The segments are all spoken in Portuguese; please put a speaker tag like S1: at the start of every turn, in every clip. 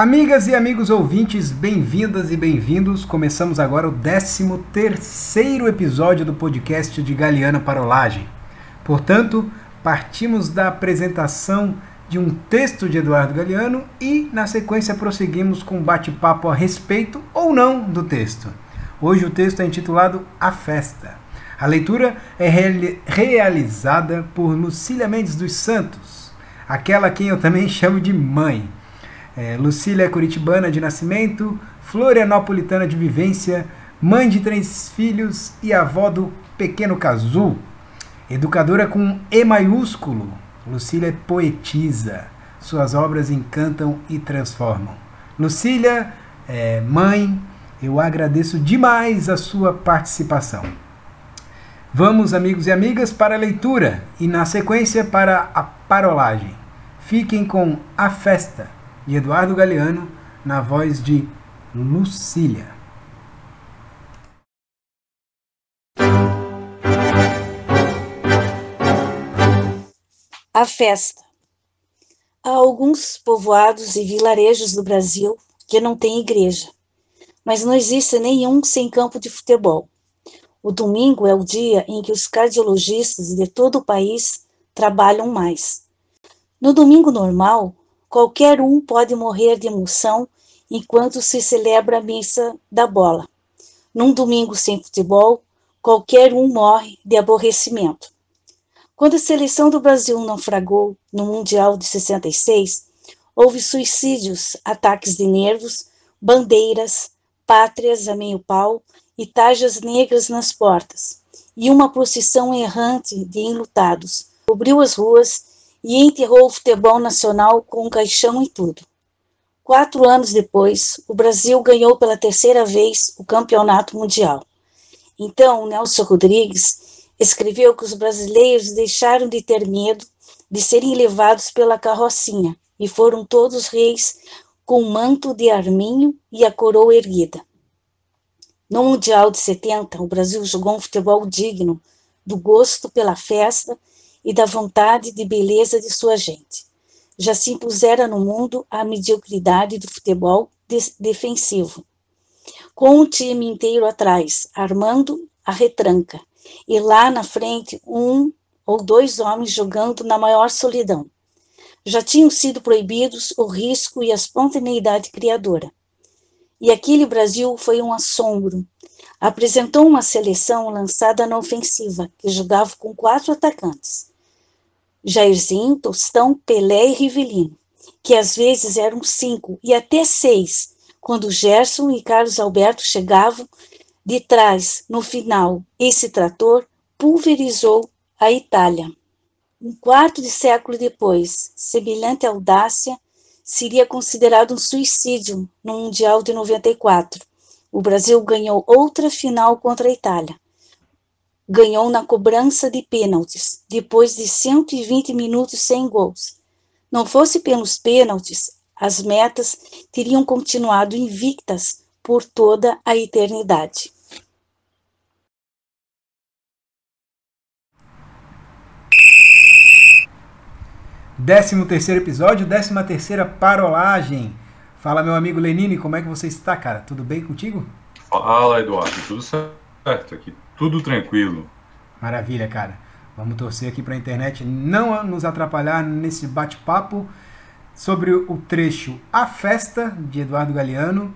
S1: Amigas e amigos ouvintes, bem-vindas e bem-vindos. Começamos agora o 13 terceiro episódio do podcast de Galeana Parolagem. Portanto, partimos da apresentação de um texto de Eduardo Galeano e, na sequência, prosseguimos com um bate-papo a respeito ou não do texto. Hoje o texto é intitulado A Festa. A leitura é realizada por Lucília Mendes dos Santos, aquela a quem eu também chamo de mãe. É, Lucília é curitibana de nascimento, florianopolitana de vivência, mãe de três filhos e avó do pequeno Cazu. Educadora com E maiúsculo, Lucília é poetisa. Suas obras encantam e transformam. Lucília, é, mãe, eu agradeço demais a sua participação. Vamos, amigos e amigas, para a leitura e, na sequência, para a parolagem. Fiquem com A Festa de Eduardo Galeano, na voz de Lucília.
S2: A festa. Há alguns povoados e vilarejos do Brasil que não têm igreja, mas não existe nenhum sem campo de futebol. O domingo é o dia em que os cardiologistas de todo o país trabalham mais. No domingo normal, Qualquer um pode morrer de emoção enquanto se celebra a missa da bola. Num domingo sem futebol, qualquer um morre de aborrecimento. Quando a seleção do Brasil naufragou no Mundial de 66, houve suicídios, ataques de nervos, bandeiras, pátrias a meio pau e tajas negras nas portas, e uma procissão errante de enlutados cobriu as ruas e enterrou o futebol nacional com um caixão e tudo. Quatro anos depois, o Brasil ganhou pela terceira vez o campeonato mundial. Então, Nelson Rodrigues escreveu que os brasileiros deixaram de ter medo de serem levados pela carrocinha e foram todos reis com o manto de arminho e a coroa erguida. No Mundial de 70, o Brasil jogou um futebol digno do gosto pela festa e da vontade de beleza de sua gente. Já se impusera no mundo a mediocridade do futebol defensivo, com o time inteiro atrás, armando a retranca, e lá na frente um ou dois homens jogando na maior solidão. Já tinham sido proibidos o risco e a espontaneidade criadora. E aquele Brasil foi um assombro. Apresentou uma seleção lançada na ofensiva, que jogava com quatro atacantes. Jairzinho, Tostão, Pelé e Rivelino, que às vezes eram cinco e até seis, quando Gerson e Carlos Alberto chegavam de trás, no final, esse trator pulverizou a Itália. Um quarto de século depois, semelhante audácia seria considerado um suicídio no Mundial de 94. O Brasil ganhou outra final contra a Itália, ganhou na cobrança de pênaltis, depois de 120 minutos sem gols. Não fosse pelos pênaltis, as metas teriam continuado invictas por toda a eternidade.
S1: Décimo terceiro episódio, décima terceira parolagem. Fala, meu amigo Lenine, como é que você está, cara? Tudo bem contigo?
S3: Fala, Eduardo, tudo certo aqui tudo tranquilo.
S1: Maravilha, cara. Vamos torcer aqui para a internet não nos atrapalhar nesse bate-papo sobre o trecho A Festa, de Eduardo Galeano.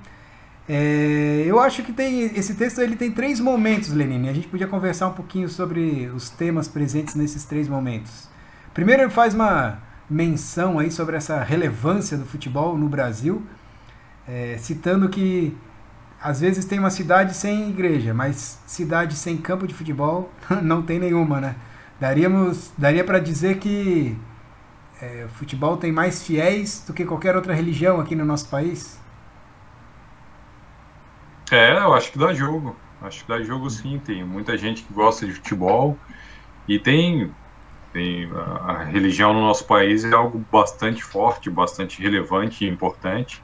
S1: É, eu acho que tem esse texto ele tem três momentos, Lenine. A gente podia conversar um pouquinho sobre os temas presentes nesses três momentos. Primeiro, ele faz uma menção aí sobre essa relevância do futebol no Brasil, é, citando que às vezes tem uma cidade sem igreja, mas cidade sem campo de futebol não tem nenhuma, né? Daríamos, daria para dizer que é, futebol tem mais fiéis do que qualquer outra religião aqui no nosso país?
S3: É, eu acho que dá jogo. Acho que dá jogo sim. Tem muita gente que gosta de futebol e tem, tem a, a religião no nosso país é algo bastante forte, bastante relevante e importante.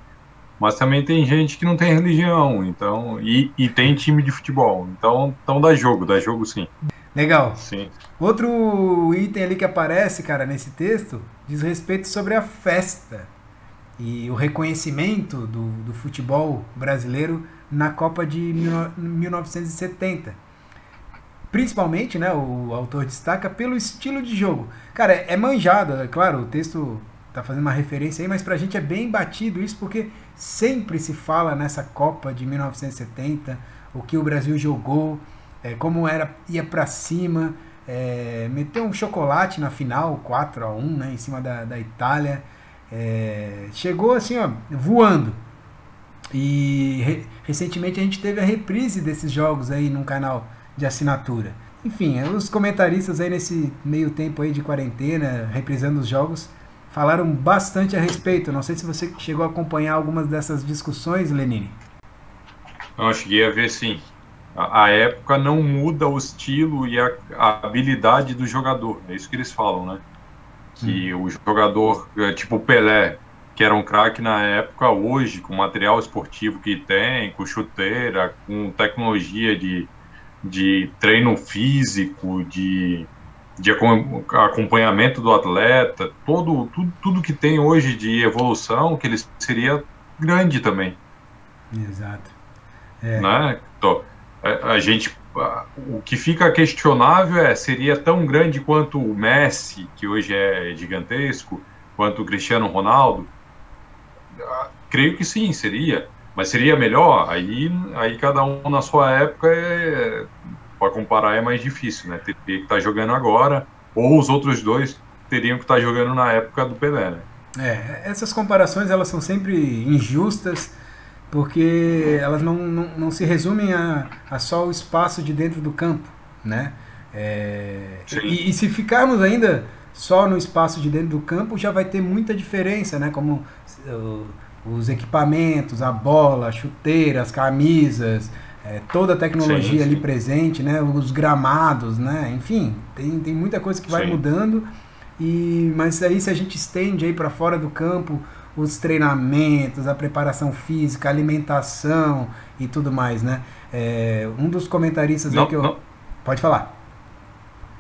S3: Mas também tem gente que não tem religião, então e, e tem time de futebol. Então, então dá jogo, dá jogo sim.
S1: Legal.
S3: Sim.
S1: Outro item ali que aparece, cara, nesse texto, diz respeito sobre a festa. e o reconhecimento do, do futebol brasileiro na Copa de 1970. Principalmente, né, o autor destaca pelo estilo de jogo. Cara, é manjado, é claro, o texto tá fazendo uma referência aí, mas pra gente é bem batido isso porque sempre se fala nessa Copa de 1970, o que o Brasil jogou, é, como era ia para cima, é, meteu um chocolate na final, 4 a 1 né, em cima da, da Itália. É, chegou assim, ó, voando. E re, recentemente a gente teve a reprise desses jogos aí num canal de assinatura. Enfim, os comentaristas aí nesse meio tempo aí de quarentena, reprisando os jogos, falaram bastante a respeito. Não sei se você chegou a acompanhar algumas dessas discussões, Lenine.
S3: Não, cheguei a ver sim. A, a época não muda o estilo e a, a, habilidade do jogador. É isso que eles falam, né? Que hum. o jogador, é, tipo o Pelé, que era um craque na época, hoje, com material esportivo que tem, com chuteira, com tecnologia de, de treino físico, de de acompanhamento do atleta, todo, tudo, tudo que tem hoje de evolução, que ele seria grande também.
S1: Exato.
S3: É. Né? Então, a, a, gente, o que fica questionável é, seria tão grande quanto o Messi, que hoje é gigantesco, quanto o Cristiano Ronaldo? Ah, creio que sim, seria. Mas seria melhor? Aí, aí cada um na sua época é, para comparar é mais difícil, né? Teria que estar tá jogando agora, ou os outros dois teriam que estar tá jogando na época do Pelé, né?
S1: É, essas comparações elas são sempre injustas, porque elas não, não, não se resumem a, a só o espaço de dentro do campo, né? É, e, e, se ficarmos ainda só no espaço de dentro do campo, já vai ter muita diferença, né? Como uh, os equipamentos, a bola, a chuteira, as camisas, é, toda a tecnologia sim, ali presente, né? Os gramados, né? Enfim, tem, tem muita coisa que vai sim. mudando. E, mas aí se a gente estende aí para fora do campo os treinamentos, a preparação física, a alimentação e tudo mais, né? É, um dos comentaristas não, aí que eu... Não. Pode falar.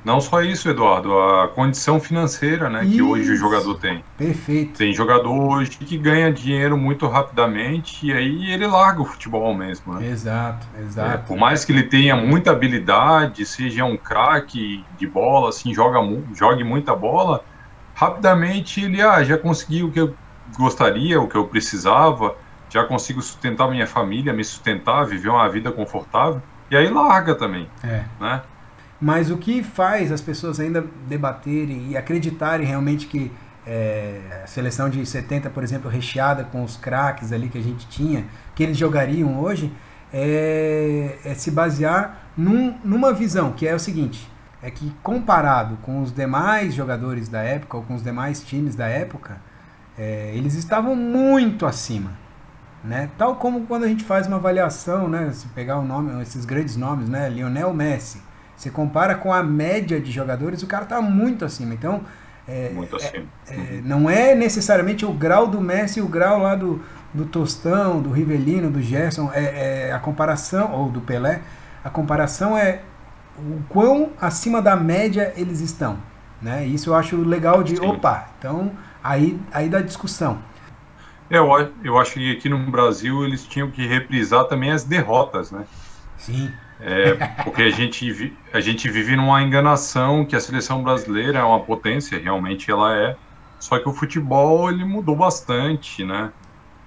S3: Não só isso, Eduardo, a condição financeira né, que hoje o jogador tem.
S1: Perfeito.
S3: Tem jogador hoje que ganha dinheiro muito rapidamente e aí ele larga o futebol mesmo. Né?
S1: Exato, exato. É,
S3: por mais que ele tenha muita habilidade, seja um craque de bola, assim, joga, jogue muita bola, rapidamente ele ah, já conseguiu o que eu gostaria, o que eu precisava, já consigo sustentar minha família, me sustentar, viver uma vida confortável, e aí larga também. É. Né?
S1: Mas o que faz as pessoas ainda debaterem e acreditarem realmente que é, a seleção de 70, por exemplo, recheada com os craques ali que a gente tinha, que eles jogariam hoje, é, é se basear num, numa visão, que é o seguinte, é que comparado com os demais jogadores da época, ou com os demais times da época, é, eles estavam muito acima. Né? Tal como quando a gente faz uma avaliação, né? se pegar o nome, esses grandes nomes, né? Lionel Messi, você compara com a média de jogadores, o cara está muito acima. Então,
S3: é, muito acima.
S1: É, é, não é necessariamente o grau do Messi, o grau lá do, do Tostão, do Rivelino, do Gerson. É, é, a comparação, ou do Pelé, a comparação é o quão acima da média eles estão. Né? Isso eu acho legal de, Sim. opa, então aí, aí dá discussão.
S3: É, eu, eu acho que aqui no Brasil eles tinham que reprisar também as derrotas, né?
S1: Sim.
S3: É, porque a gente, a gente vive numa enganação que a seleção brasileira é uma potência, realmente ela é, só que o futebol ele mudou bastante, né?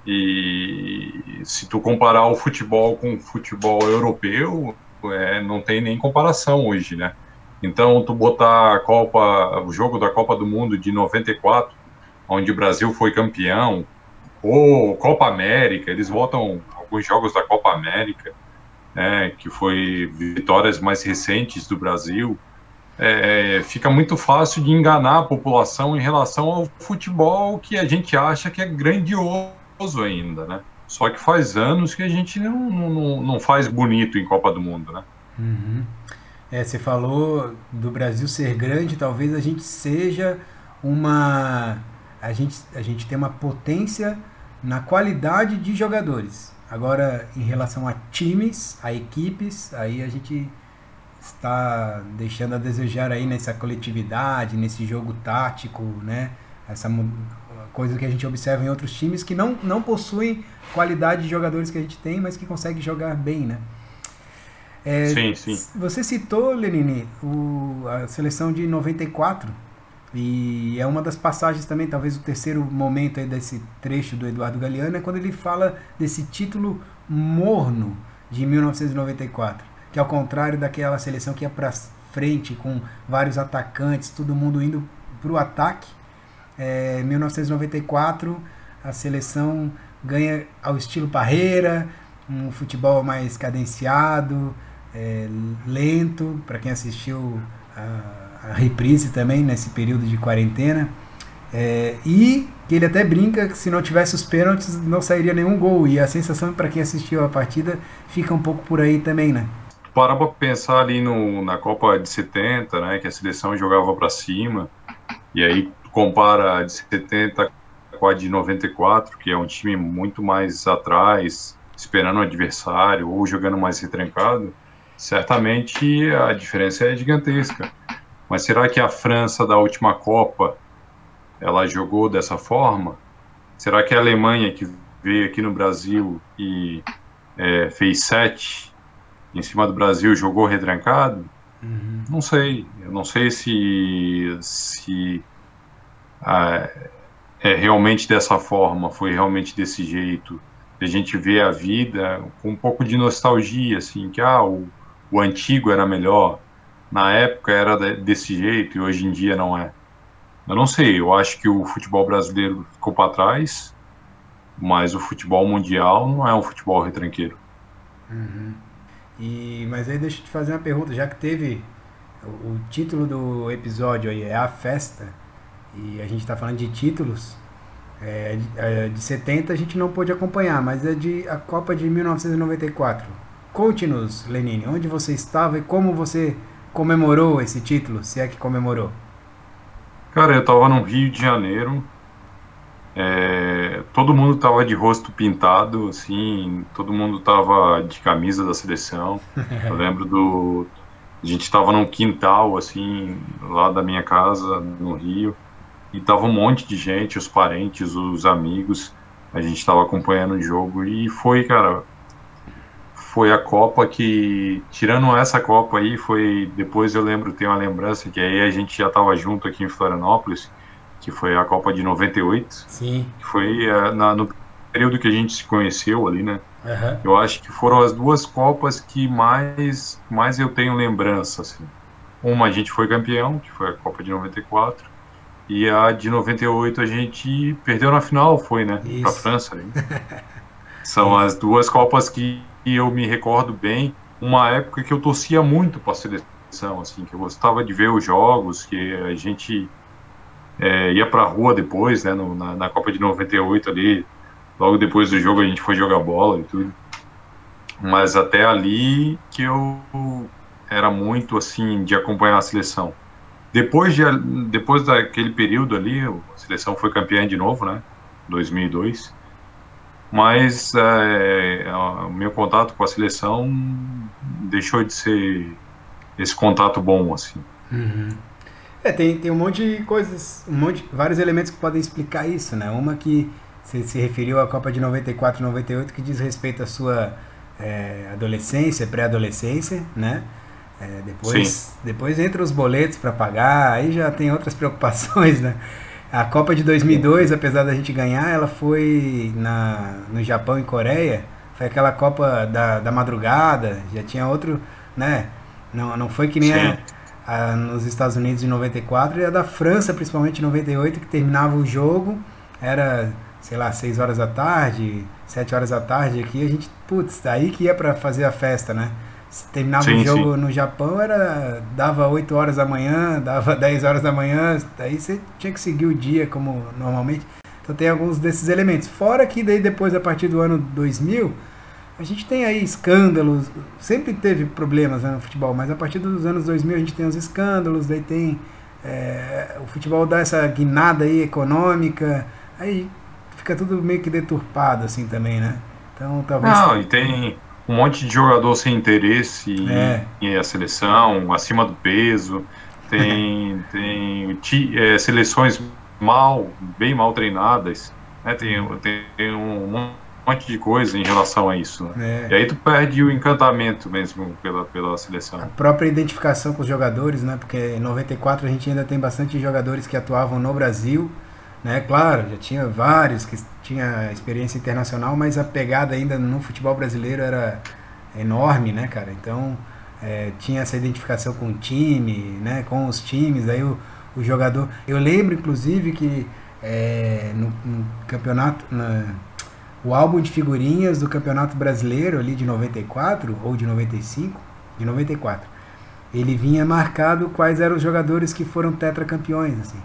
S3: E se tu comparar o futebol com o futebol europeu, é, não tem nem comparação hoje, né? Então, tu botar a Copa, o jogo da Copa do Mundo de 94, onde o Brasil foi campeão, ou Copa América, eles botam alguns jogos da Copa América, né, que foi vitórias mais recentes do Brasil, é, fica muito fácil de enganar a população em relação ao futebol que a gente acha que é grandioso ainda, né? Só que faz anos que a gente não, não, não faz bonito em Copa do Mundo, né?
S1: Uhum. É, você falou do Brasil ser grande, talvez a gente seja uma. A gente, a gente tem uma potência na qualidade de jogadores. Agora, em relação a times, a equipes, aí a gente está deixando a desejar aí nessa coletividade, nesse jogo tático, né? Essa, coisa que a gente observa em outros times que não, não possuem qualidade de jogadores que a gente tem, mas que conseguem jogar bem, né?
S3: É, sim, sim.
S1: Você citou, Lenine, o, a seleção de 94, e é uma das passagens também, talvez o terceiro momento aí desse trecho do Eduardo Galeano, é quando ele fala desse título morno de 1994, que ao contrário daquela seleção que ia para frente com vários atacantes, todo mundo indo para o ataque, é, 1994 a seleção ganha ao estilo Parreira, um futebol mais cadenciado, é, lento, para quem assistiu a, a, reprise também nesse período de quarentena. É, e que ele até brinca que se não tivesse os pênaltis não sairia nenhum gol. E a sensação para quem assistiu a partida fica um pouco por aí também, né?
S3: Para pensar ali no, na Copa de 70, né, que a seleção jogava para cima, e aí compara a de 70 com a de 94, que é um time muito mais atrás, esperando o adversário ou jogando mais retrancado, certamente a diferença é gigantesca. Mas será que a França da última Copa ela jogou dessa forma? Será que a Alemanha que veio aqui no Brasil e é, fez sete em cima do Brasil jogou retrancado? Uhum. Não sei. Eu não sei se, se ah, é realmente dessa forma, foi realmente desse jeito. A gente vê a vida com um pouco de nostalgia, assim, que ah, o, o antigo era melhor, na época era desse jeito e hoje em dia não é. Eu não sei, eu acho que o futebol brasileiro ficou para trás, mas o futebol mundial não é um futebol retranqueiro.
S1: Uhum. E, mas aí deixa eu te fazer uma pergunta, já que teve o, o título do episódio aí é a festa, e a gente está falando de títulos, é, de, é, de 70 a gente não pôde acompanhar, mas é de a Copa de 1994. Conte-nos, Lenine, onde você estava e como você comemorou esse título, se é que comemorou.
S3: Cara, eu estava no Rio de Janeiro, é, todo mundo tava de rosto pintado, assim, todo mundo tava de camisa da seleção. Eu lembro do. A gente tava num quintal, assim, lá da minha casa, no Rio, e tava um monte de gente, os parentes, os amigos. A gente tava acompanhando o jogo e foi, cara. Foi a Copa que, tirando essa Copa aí, foi. Depois eu lembro, tenho uma lembrança que aí a gente já tava junto aqui em Florianópolis que foi a Copa de 98.
S1: Sim.
S3: Que foi uh, na, no período que a gente se conheceu ali, né? Uhum. Eu acho que foram as duas Copas que mais, mais eu tenho lembrança, assim. Uma a gente foi campeão, que foi a Copa de 94, e a de 98 a gente perdeu na final, foi, né? Para a França. São as duas Copas que eu me recordo bem. Uma época que eu torcia muito para a seleção, assim, que eu gostava de ver os jogos, que a gente é, ia pra rua depois, né, no, na, na, Copa de 98 ali, logo depois do jogo a gente foi jogar bola e tudo. Mas até ali que eu era muito assim de acompanhar a seleção. Depois, de, depois daquele período ali, a seleção foi campeã de novo, né, 2002. Mas é, o meu contato com a seleção deixou de ser esse contato bom, assim.
S1: Uhum. É, tem, tem um monte de coisas, um monte, vários elementos que podem explicar isso, né? Uma que você se referiu à Copa de 94 e 98, que diz respeito à sua é, adolescência, pré-adolescência, né? É, depois, depois entra os boletos para pagar, aí já tem outras preocupações, né? A Copa de 2002, apesar da gente ganhar, ela foi na, no Japão e Coreia, foi aquela Copa da, da madrugada, já tinha outro, né? Não, não foi que nem a, a, nos Estados Unidos em 94 e a da França, principalmente em 98, que terminava o jogo, era, sei lá, 6 horas da tarde, 7 horas da tarde aqui, a gente, putz, aí que ia para fazer a festa, né? Se terminava sim, o jogo sim. no Japão, era dava 8 horas da manhã, dava 10 horas da manhã, aí você tinha que seguir o dia como normalmente. Então tem alguns desses elementos. Fora que daí depois, a partir do ano 2000, a gente tem aí escândalos, sempre teve problemas né, no futebol, mas a partir dos anos 2000 a gente tem os escândalos, daí tem é, o futebol dá essa guinada aí econômica, aí fica tudo meio que deturpado assim também, né? Então talvez.
S3: Não, e tem um monte de jogador sem interesse é. em, em a seleção, acima do peso, tem, tem é, seleções mal, bem mal treinadas. Né? Tem, tem um monte de coisa em relação a isso. Né? É. E aí tu perde o encantamento mesmo pela, pela seleção.
S1: A própria identificação com os jogadores, né? Porque em 94 a gente ainda tem bastante jogadores que atuavam no Brasil. Né? Claro, já tinha vários que tinha experiência internacional, mas a pegada ainda no futebol brasileiro era enorme, né, cara? Então é, tinha essa identificação com o time, né? Com os times, aí o, o jogador. Eu lembro, inclusive, que é, no, no, campeonato, na, o álbum de figurinhas do Campeonato Brasileiro ali de 94 ou de 95, de 94, ele vinha marcado quais eram os jogadores que foram tetracampeões, assim.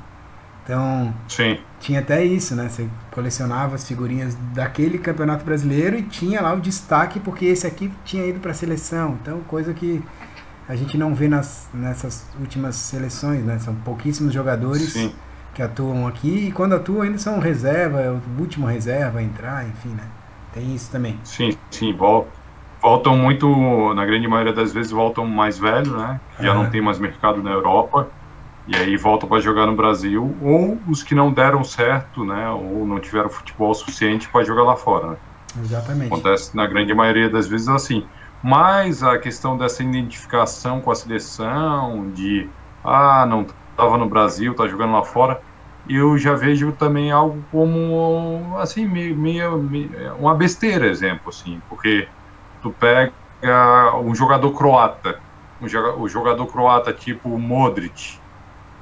S1: Então,
S3: Sim.
S1: tinha até isso, né? Você colecionava as figurinhas daquele Campeonato Brasileiro e tinha lá o destaque porque esse aqui tinha ido para a seleção. Então, coisa que a gente não vê nas, nessas últimas seleções, né? São pouquíssimos jogadores Sim. que atuam aqui e quando atuam ainda são reserva, é o último reserva a entrar, enfim, né? Tem isso também.
S3: Sim, sim, voltam muito, na grande maioria das vezes voltam mais velhos, né? Já não tem mais mercado na Europa e aí voltam para jogar no Brasil, ou os que não deram certo, né, ou não tiveram futebol suficiente para jogar lá fora. Né?
S1: Exatamente.
S3: Acontece na grande maioria das vezes assim. Mas a questão dessa identificação com a seleção, de ah, não estava no Brasil, está jogando lá fora, eu já vejo também algo como assim meio, meio, uma besteira, exemplo assim, porque tu pega um jogador croata, um jogador croata tipo Modric,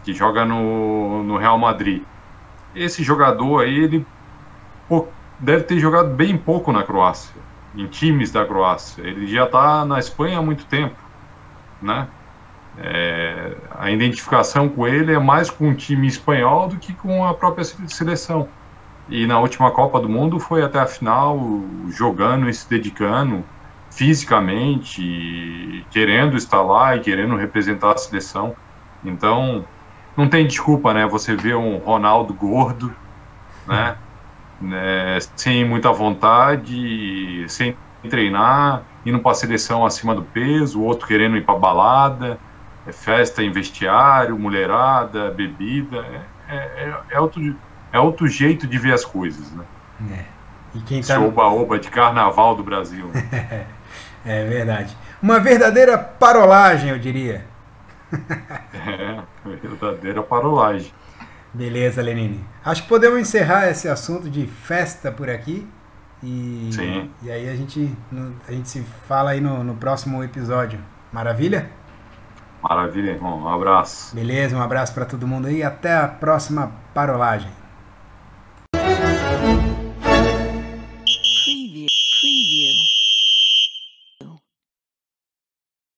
S3: que joga no, no Real Madrid. Esse jogador aí, ele deve ter jogado bem pouco na Croácia, em times da Croácia. Ele já está na Espanha há muito tempo, né? É, a identificação com ele é mais com o time espanhol do que com a própria seleção. E na última Copa do Mundo foi até a final jogando e se dedicando fisicamente, querendo estar lá e querendo representar a seleção. Então, não tem desculpa, né? Você vê um Ronaldo gordo, né? né? Sem muita vontade, sem treinar, indo para a seleção acima do peso, o outro querendo ir para balada, é festa em vestiário, mulherada, bebida. É, é, é, é, outro, é outro jeito de ver as coisas, né?
S1: É. E quem
S3: tá... Esse oba-oba de carnaval do Brasil.
S1: Né? é verdade. Uma verdadeira parolagem, eu diria.
S3: É, verdadeira parolagem.
S1: Beleza, Lenine. Acho que podemos encerrar esse assunto de festa por aqui. E,
S3: Sim.
S1: e aí a gente, a gente se fala aí no, no próximo episódio. Maravilha?
S3: Maravilha, irmão. Um abraço.
S1: Beleza, um abraço para todo mundo aí. Até a próxima parolagem.